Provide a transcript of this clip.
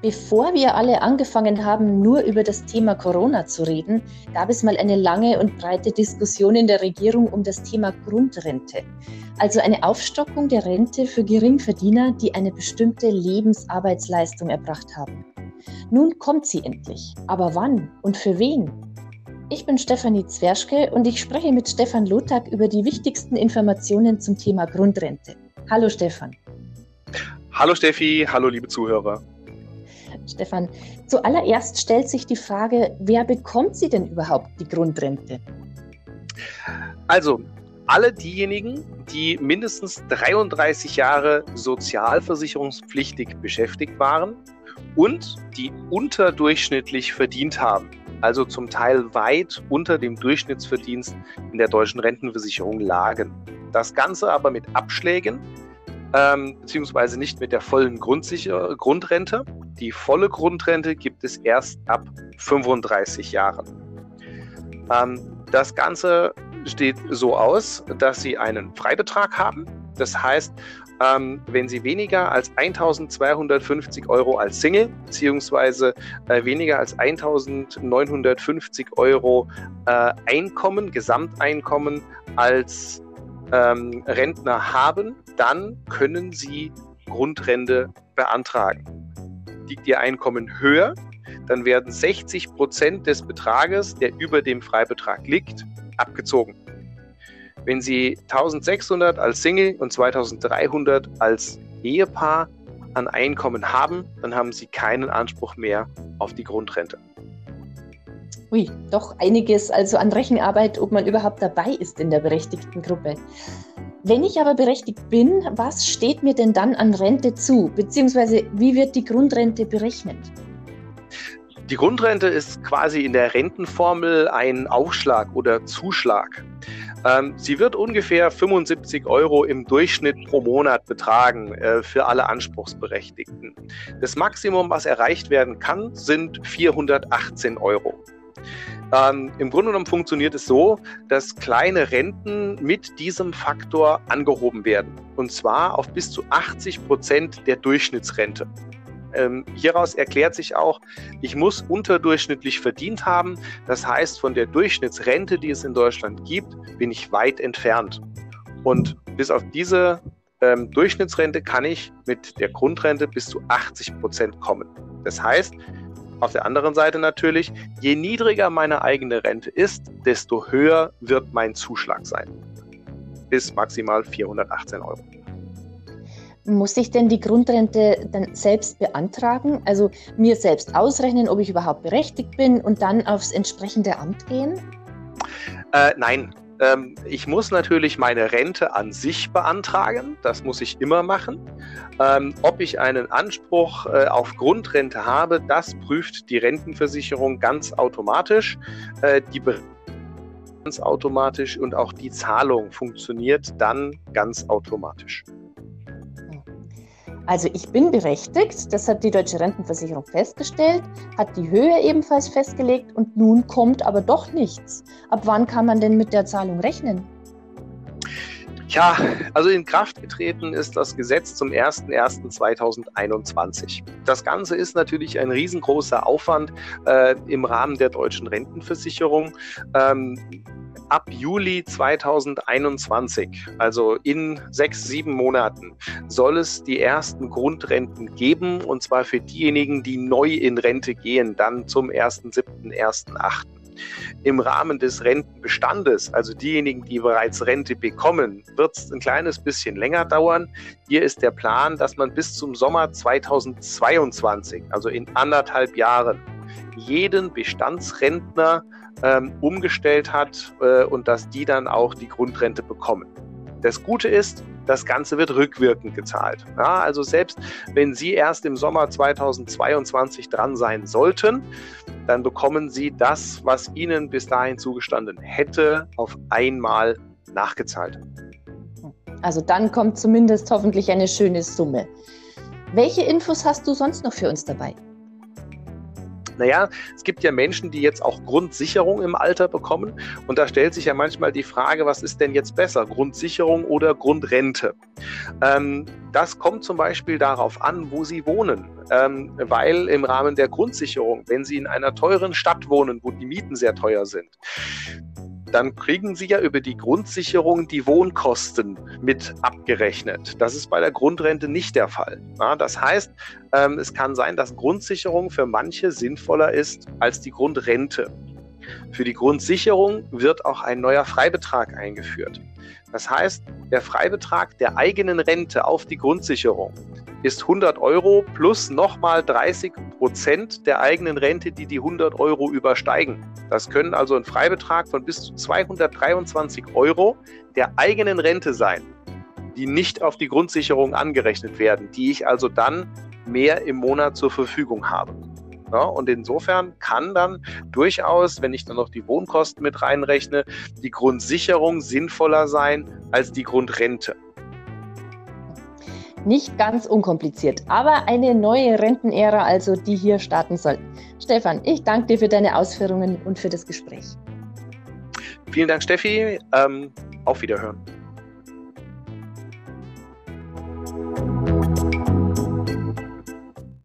Bevor wir alle angefangen haben, nur über das Thema Corona zu reden, gab es mal eine lange und breite Diskussion in der Regierung um das Thema Grundrente. Also eine Aufstockung der Rente für Geringverdiener, die eine bestimmte Lebensarbeitsleistung erbracht haben. Nun kommt sie endlich. Aber wann und für wen? Ich bin Stefanie Zwerschke und ich spreche mit Stefan Lothak über die wichtigsten Informationen zum Thema Grundrente. Hallo Stefan. Hallo Steffi, hallo liebe Zuhörer. Stefan, zuallererst stellt sich die Frage, wer bekommt sie denn überhaupt, die Grundrente? Also, alle diejenigen, die mindestens 33 Jahre sozialversicherungspflichtig beschäftigt waren und die unterdurchschnittlich verdient haben, also zum Teil weit unter dem Durchschnittsverdienst in der deutschen Rentenversicherung lagen. Das Ganze aber mit Abschlägen, ähm, beziehungsweise nicht mit der vollen Grundrente. Die volle Grundrente gibt es erst ab 35 Jahren. Ähm, das Ganze steht so aus, dass Sie einen Freibetrag haben. Das heißt, ähm, wenn Sie weniger als 1250 Euro als Single beziehungsweise äh, weniger als 1950 Euro äh, Einkommen, Gesamteinkommen als ähm, Rentner haben, dann können Sie Grundrente beantragen. Liegt Ihr Einkommen höher, dann werden 60 Prozent des Betrages, der über dem Freibetrag liegt, abgezogen. Wenn Sie 1600 als Single und 2300 als Ehepaar an Einkommen haben, dann haben Sie keinen Anspruch mehr auf die Grundrente. Ui, doch einiges also an Rechenarbeit, ob man überhaupt dabei ist in der berechtigten Gruppe. Wenn ich aber berechtigt bin, was steht mir denn dann an Rente zu? Beziehungsweise wie wird die Grundrente berechnet? Die Grundrente ist quasi in der Rentenformel ein Aufschlag oder Zuschlag. Ähm, sie wird ungefähr 75 Euro im Durchschnitt pro Monat betragen äh, für alle Anspruchsberechtigten. Das Maximum, was erreicht werden kann, sind 418 Euro. Ähm, Im Grunde genommen funktioniert es so, dass kleine Renten mit diesem Faktor angehoben werden. Und zwar auf bis zu 80 Prozent der Durchschnittsrente. Ähm, hieraus erklärt sich auch, ich muss unterdurchschnittlich verdient haben. Das heißt, von der Durchschnittsrente, die es in Deutschland gibt, bin ich weit entfernt. Und bis auf diese ähm, Durchschnittsrente kann ich mit der Grundrente bis zu 80 Prozent kommen. Das heißt, auf der anderen Seite natürlich, je niedriger meine eigene Rente ist, desto höher wird mein Zuschlag sein. Bis maximal 418 Euro. Muss ich denn die Grundrente dann selbst beantragen? Also mir selbst ausrechnen, ob ich überhaupt berechtigt bin und dann aufs entsprechende Amt gehen? Äh, nein, ähm, ich muss natürlich meine Rente an sich beantragen. Das muss ich immer machen. Ähm, ob ich einen Anspruch äh, auf Grundrente habe, das prüft die Rentenversicherung ganz automatisch. Äh, die ganz automatisch und auch die Zahlung funktioniert dann ganz automatisch. Also ich bin berechtigt, das hat die deutsche Rentenversicherung festgestellt, hat die Höhe ebenfalls festgelegt und nun kommt aber doch nichts. Ab wann kann man denn mit der Zahlung rechnen? Ja, also in Kraft getreten ist das Gesetz zum 01.01.2021. Das Ganze ist natürlich ein riesengroßer Aufwand äh, im Rahmen der deutschen Rentenversicherung. Ähm, ab Juli 2021, also in sechs, sieben Monaten, soll es die ersten Grundrenten geben, und zwar für diejenigen, die neu in Rente gehen, dann zum 1.7., 1.8. Im Rahmen des Rentenbestandes, also diejenigen, die bereits Rente bekommen, wird es ein kleines bisschen länger dauern. Hier ist der Plan, dass man bis zum Sommer 2022, also in anderthalb Jahren, jeden Bestandsrentner ähm, umgestellt hat äh, und dass die dann auch die Grundrente bekommen. Das Gute ist, das Ganze wird rückwirkend gezahlt. Ja, also selbst wenn Sie erst im Sommer 2022 dran sein sollten, dann bekommen Sie das, was Ihnen bis dahin zugestanden hätte, auf einmal nachgezahlt. Also dann kommt zumindest hoffentlich eine schöne Summe. Welche Infos hast du sonst noch für uns dabei? Naja, es gibt ja Menschen, die jetzt auch Grundsicherung im Alter bekommen. Und da stellt sich ja manchmal die Frage, was ist denn jetzt besser, Grundsicherung oder Grundrente? Ähm, das kommt zum Beispiel darauf an, wo Sie wohnen. Ähm, weil im Rahmen der Grundsicherung, wenn Sie in einer teuren Stadt wohnen, wo die Mieten sehr teuer sind, dann kriegen Sie ja über die Grundsicherung die Wohnkosten mit abgerechnet. Das ist bei der Grundrente nicht der Fall. Ja, das heißt, ähm, es kann sein, dass Grundsicherung für manche sinnvoller ist als die Grundrente. Für die Grundsicherung wird auch ein neuer Freibetrag eingeführt. Das heißt, der Freibetrag der eigenen Rente auf die Grundsicherung ist 100 Euro plus nochmal 30 Prozent der eigenen Rente, die die 100 Euro übersteigen. Das können also ein Freibetrag von bis zu 223 Euro der eigenen Rente sein, die nicht auf die Grundsicherung angerechnet werden, die ich also dann mehr im Monat zur Verfügung habe. Ja, und insofern kann dann durchaus, wenn ich dann noch die Wohnkosten mit reinrechne, die Grundsicherung sinnvoller sein als die Grundrente. Nicht ganz unkompliziert, aber eine neue Rentenära, also die hier starten soll. Stefan, ich danke dir für deine Ausführungen und für das Gespräch. Vielen Dank, Steffi. Ähm, auf Wiederhören.